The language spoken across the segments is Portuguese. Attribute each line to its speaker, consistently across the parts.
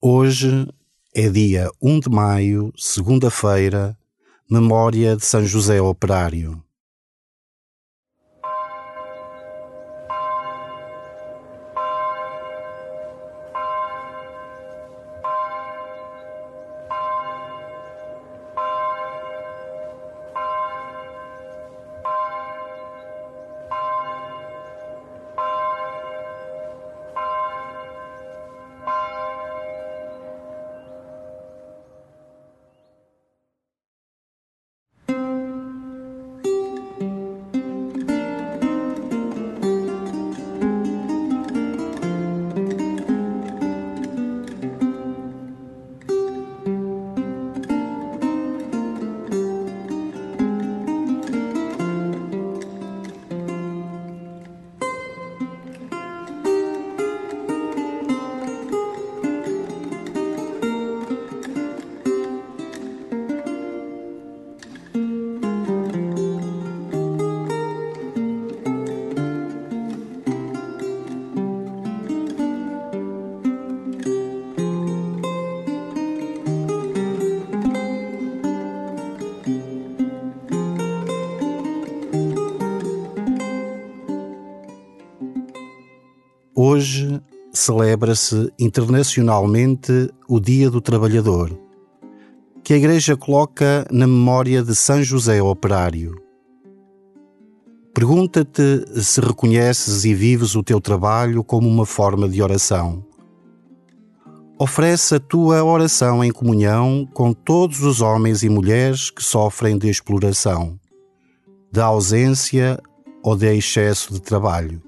Speaker 1: Hoje é dia 1 de maio, segunda-feira, memória de São José Operário. Celebra-se internacionalmente o Dia do Trabalhador, que a Igreja coloca na memória de São José Operário. Pergunta-te se reconheces e vives o teu trabalho como uma forma de oração. Oferece a tua oração em comunhão com todos os homens e mulheres que sofrem de exploração, da ausência ou de excesso de trabalho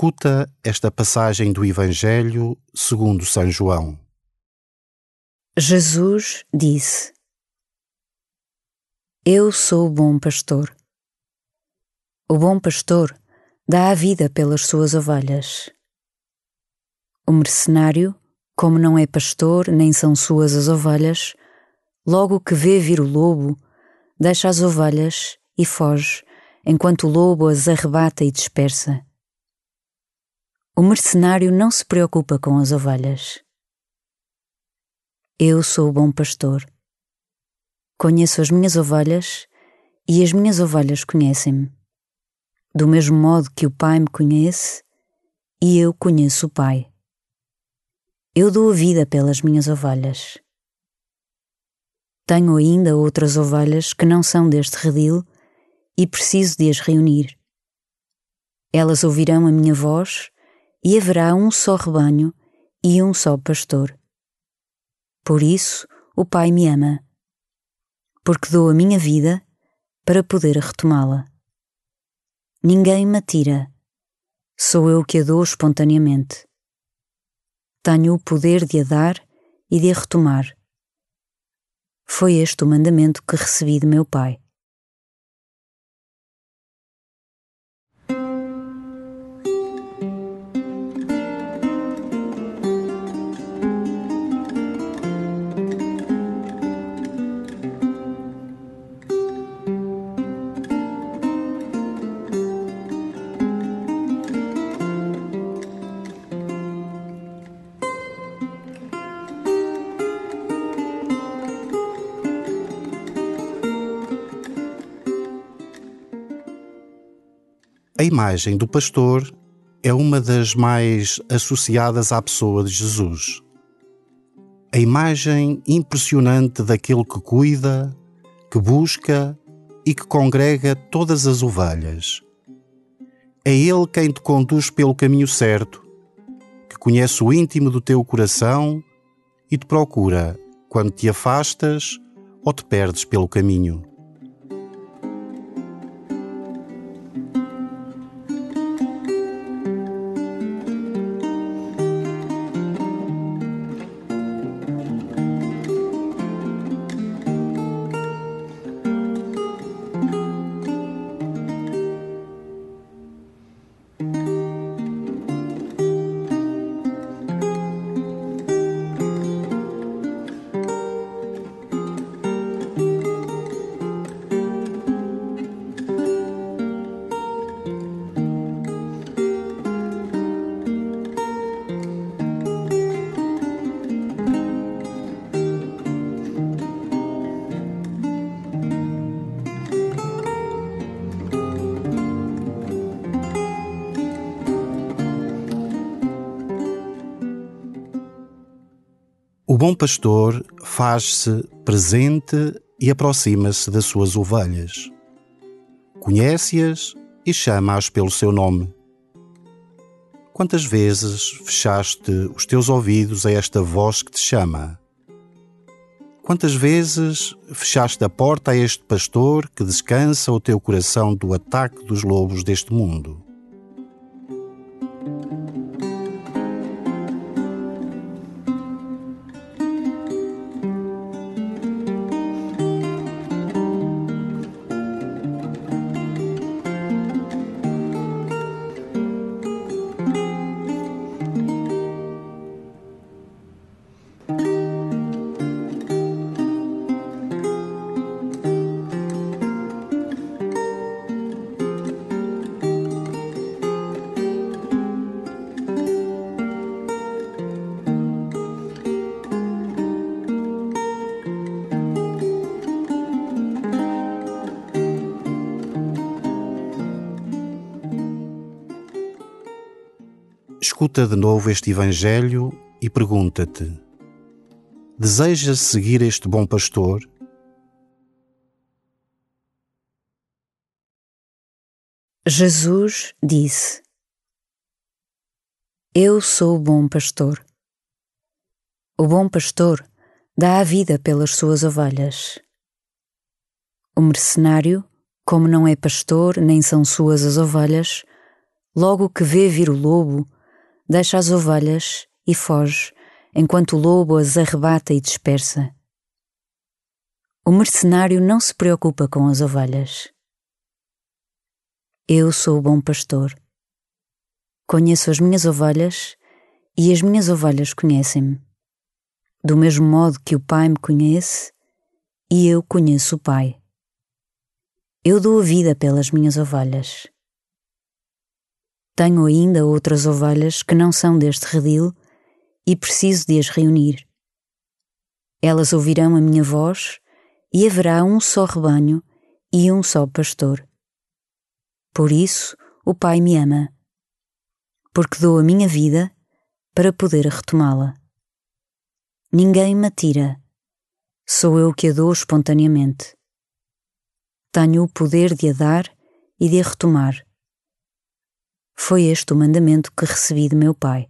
Speaker 1: Escuta esta passagem do Evangelho segundo São João.
Speaker 2: Jesus disse: Eu sou o bom pastor. O bom pastor dá a vida pelas suas ovelhas. O mercenário, como não é pastor nem são suas as ovelhas, logo que vê vir o lobo, deixa as ovelhas e foge, enquanto o lobo as arrebata e dispersa. O mercenário não se preocupa com as ovelhas. Eu sou o bom pastor. Conheço as minhas ovelhas e as minhas ovelhas conhecem-me. Do mesmo modo que o Pai me conhece e eu conheço o Pai. Eu dou a vida pelas minhas ovelhas. Tenho ainda outras ovelhas que não são deste redil e preciso de as reunir. Elas ouvirão a minha voz e haverá um só rebanho e um só pastor. Por isso o Pai me ama, porque dou a minha vida para poder retomá-la. Ninguém me tira, sou eu que a dou espontaneamente. Tenho o poder de a dar e de a retomar. Foi este o mandamento que recebi de meu Pai.
Speaker 1: A imagem do pastor é uma das mais associadas à pessoa de Jesus. A imagem impressionante daquele que cuida, que busca e que congrega todas as ovelhas. É Ele quem te conduz pelo caminho certo, que conhece o íntimo do teu coração e te procura quando te afastas ou te perdes pelo caminho. O bom pastor faz-se presente e aproxima-se das suas ovelhas. Conhece-as e chama-as pelo seu nome. Quantas vezes fechaste os teus ouvidos a esta voz que te chama? Quantas vezes fechaste a porta a este pastor que descansa o teu coração do ataque dos lobos deste mundo? Escuta de novo este Evangelho e pergunta-te: Desejas seguir este bom pastor?
Speaker 2: Jesus disse: Eu sou o bom pastor. O bom pastor dá a vida pelas suas ovelhas. O mercenário, como não é pastor nem são suas as ovelhas, logo que vê vir o lobo, deixa as ovelhas e foge, enquanto o lobo as arrebata e dispersa. O mercenário não se preocupa com as ovelhas. Eu sou o bom pastor. Conheço as minhas ovelhas e as minhas ovelhas conhecem-me. Do mesmo modo que o Pai me conhece e eu conheço o Pai. Eu dou a vida pelas minhas ovelhas. Tenho ainda outras ovelhas que não são deste redil e preciso de as reunir. Elas ouvirão a minha voz e haverá um só rebanho e um só pastor. Por isso o Pai me ama, porque dou a minha vida para poder retomá-la. Ninguém me tira, sou eu que a dou espontaneamente. Tenho o poder de a dar e de a retomar foi este o mandamento que recebi de meu Pai.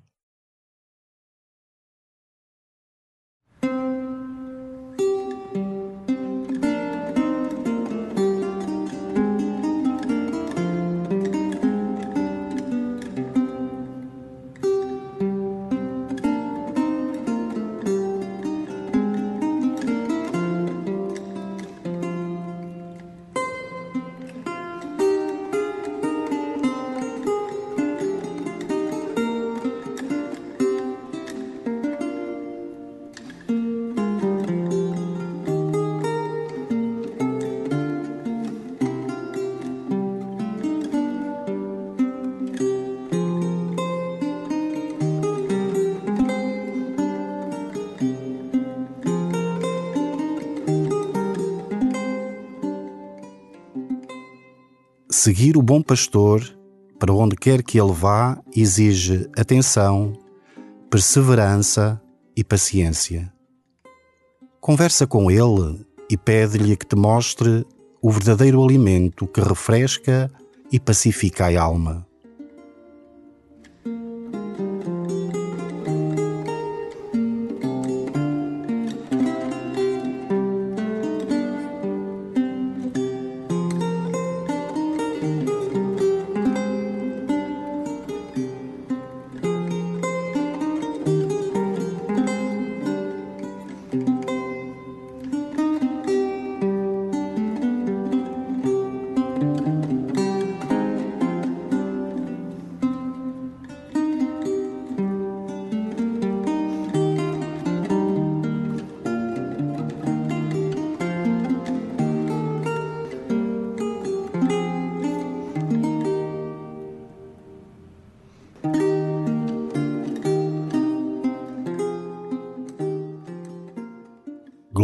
Speaker 1: Seguir o bom pastor, para onde quer que ele vá, exige atenção, perseverança e paciência. Conversa com ele e pede-lhe que te mostre o verdadeiro alimento que refresca e pacifica a alma.